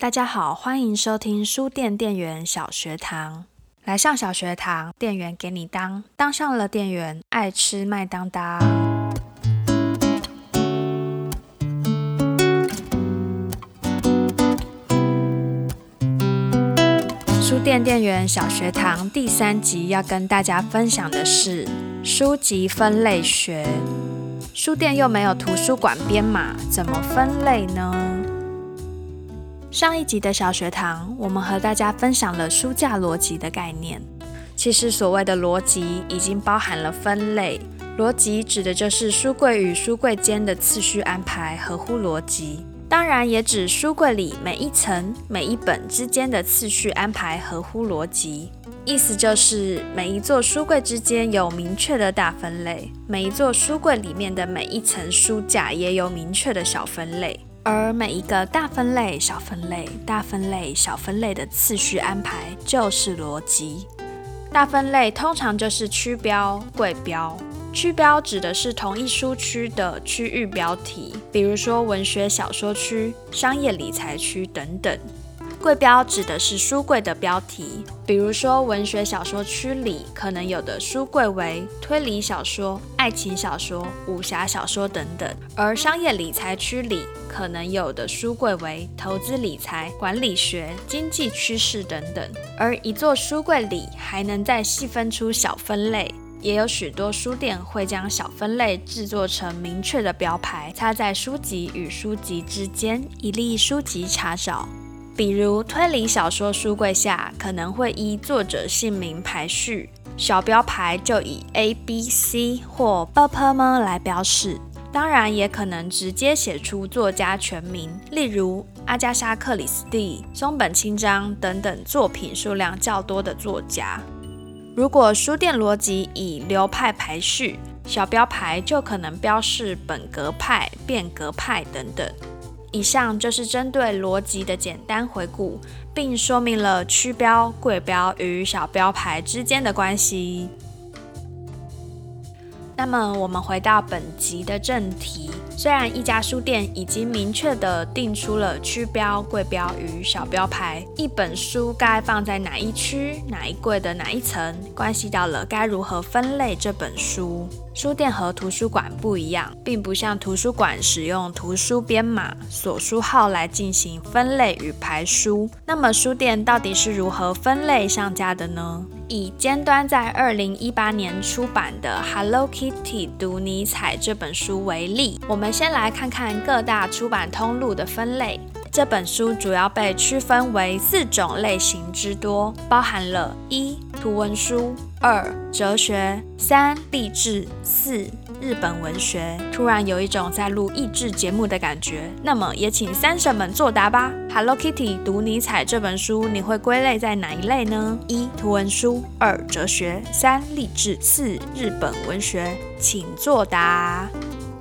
大家好，欢迎收听书店店员小学堂。来上小学堂，店员给你当，当上了店员，爱吃麦当当。书店店员小学堂第三集要跟大家分享的是书籍分类学。书店又没有图书馆编码，怎么分类呢？上一集的小学堂，我们和大家分享了书架逻辑的概念。其实所谓的逻辑，已经包含了分类。逻辑指的就是书柜与书柜间的次序安排合乎逻辑，当然也指书柜里每一层、每一本之间的次序安排合乎逻辑。意思就是每一座书柜之间有明确的大分类，每一座书柜里面的每一层书架也有明确的小分类，而每一个大分类、小分类、大分类、小分类的次序安排就是逻辑。大分类通常就是区标、柜标。区标指的是同一书区的区域标题，比如说文学小说区、商业理财区等等。柜标指的是书柜的标题，比如说文学小说区里可能有的书柜为推理小说、爱情小说、武侠小说等等；而商业理财区里可能有的书柜为投资理财、管理学、经济趋势等等。而一座书柜里还能再细分出小分类，也有许多书店会将小分类制作成明确的标牌，插在书籍与书籍之间，以利书籍查找。比如推理小说书柜下可能会依作者姓名排序，小标牌就以 A、B、C 或 b u p e r m 来标示。当然也可能直接写出作家全名，例如阿加莎·克里斯蒂、松本清张等等作品数量较多的作家。如果书店逻辑以流派排序，小标牌就可能标示本格派、变革派等等。以上就是针对逻辑的简单回顾，并说明了区标、柜标与小标牌之间的关系。那么，我们回到本集的正题。虽然一家书店已经明确地定出了区标、柜标与小标牌，一本书该放在哪一区、哪一柜的哪一层，关系到了该如何分类这本书。书店和图书馆不一样，并不像图书馆使用图书编码、锁书号来进行分类与排书。那么，书店到底是如何分类上架的呢？以尖端在二零一八年出版的《Hello Kitty 读尼采》这本书为例，我们先来看看各大出版通路的分类。这本书主要被区分为四种类型之多，包含了一图文书、二哲学、三励志、四日本文学。突然有一种在录益智节目的感觉，那么也请三婶们作答吧。Hello Kitty 读尼采这本书，你会归类在哪一类呢？一图文书，二哲学，三励志，四日本文学，请作答。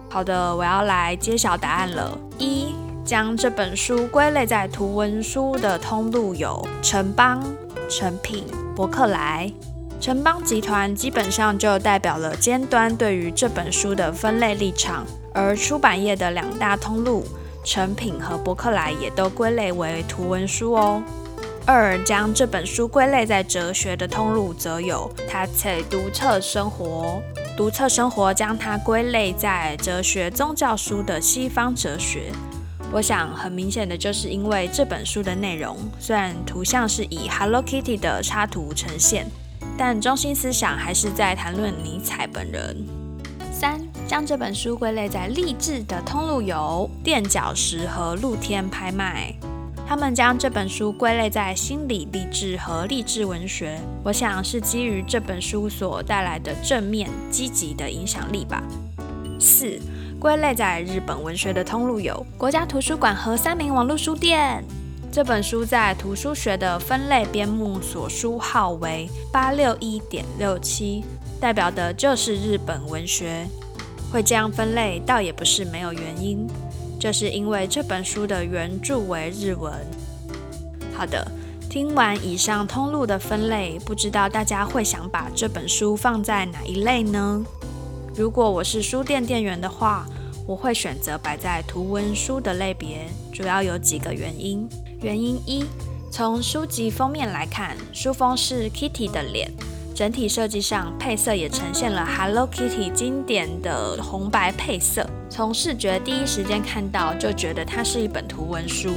好的，我要来揭晓答案了。一将这本书归类在图文书的通路有城邦、成品、博客来。城邦集团基本上就代表了尖端对于这本书的分类立场，而出版业的两大通路成品和博客来也都归类为图文书哦。二将这本书归类在哲学的通路则有它在独特生活，独特生活将它归类在哲学宗教书的西方哲学。我想，很明显的就是因为这本书的内容，虽然图像是以 Hello Kitty 的插图呈现，但中心思想还是在谈论尼采本人。三，将这本书归类在励志的通路有垫脚石和露天拍卖，他们将这本书归类在心理励志和励志文学。我想是基于这本书所带来的正面积极的影响力吧。四。归类在日本文学的通路有国家图书馆和三明网络书店。这本书在图书学的分类编目所书号为八六一点六七，代表的就是日本文学。会这样分类，倒也不是没有原因，就是因为这本书的原著为日文。好的，听完以上通路的分类，不知道大家会想把这本书放在哪一类呢？如果我是书店店员的话，我会选择摆在图文书的类别，主要有几个原因。原因一，从书籍封面来看，书封是 Kitty 的脸，整体设计上配色也呈现了 Hello Kitty 经典的红白配色，从视觉第一时间看到就觉得它是一本图文书。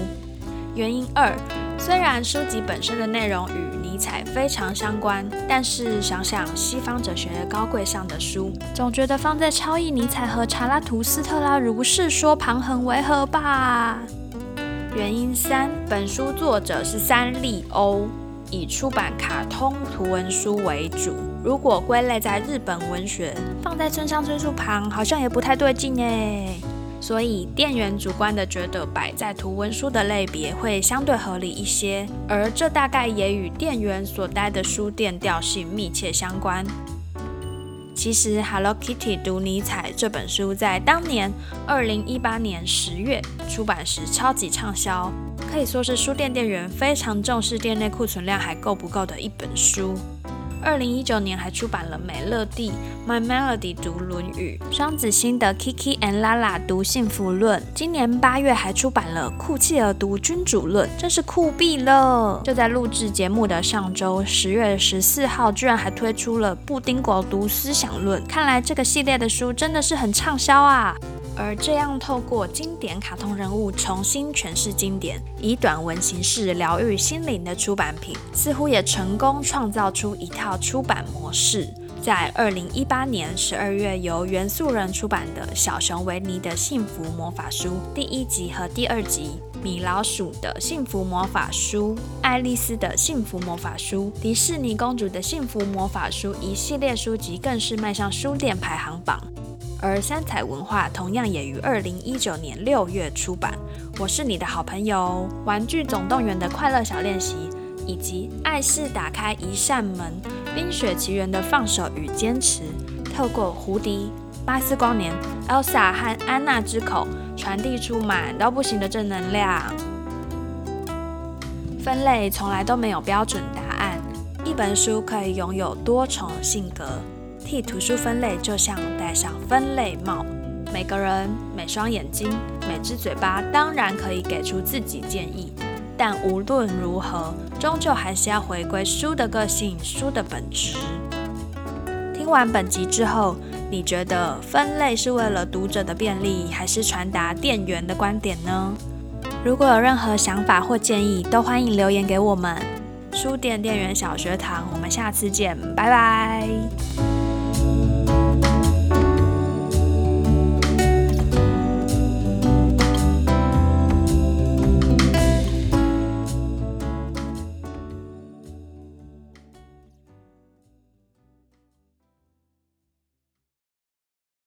原因二，虽然书籍本身的内容与尼采非常相关，但是想想西方哲学高贵上的书，总觉得放在超译尼采和查拉图斯特拉如是说旁很违和吧。原因三，本书作者是三丽鸥，以出版卡通图文书为主。如果归类在日本文学，放在村上春树旁好像也不太对劲诶。所以店员主观的觉得摆在图文书的类别会相对合理一些，而这大概也与店员所待的书店调性密切相关。其实《Hello Kitty 读尼采》这本书在当年二零一八年十月出版时超级畅销，可以说是书店店员非常重视店内库存量还够不够的一本书。二零一九年还出版了美乐蒂 My Melody 读《论语》，双子星的 Kiki and Lala 读《幸福论》，今年八月还出版了酷契儿读《君主论》，真是酷毙了！就在录制节目的上周，十月十四号，居然还推出了布丁狗读《思想论》，看来这个系列的书真的是很畅销啊！而这样透过经典卡通人物重新诠释经典，以短文形式疗愈心灵的出版品，似乎也成功创造出一套出版模式。在二零一八年十二月，由元素人出版的《小熊维尼的幸福魔法书》第一集和第二集，《米老鼠的幸福魔法书》、《爱丽丝的幸福魔法书》、《迪士尼公主的幸福魔法书》一系列书籍，更是迈上书店排行榜。而三彩文化同样也于二零一九年六月出版。我是你的好朋友，《玩具总动员》的快乐小练习，以及《爱是打开一扇门》，《冰雪奇缘》的放手与坚持，透过胡迪、巴斯光年、Elsa 和安娜之口，传递出满到不行的正能量。分类从来都没有标准答案，一本书可以拥有多重性格。替图书分类，就像戴上分类帽。每个人、每双眼睛、每只嘴巴，当然可以给出自己建议，但无论如何，终究还是要回归书的个性、书的本质。听完本集之后，你觉得分类是为了读者的便利，还是传达店员的观点呢？如果有任何想法或建议，都欢迎留言给我们。书店店员小学堂，我们下次见，拜拜。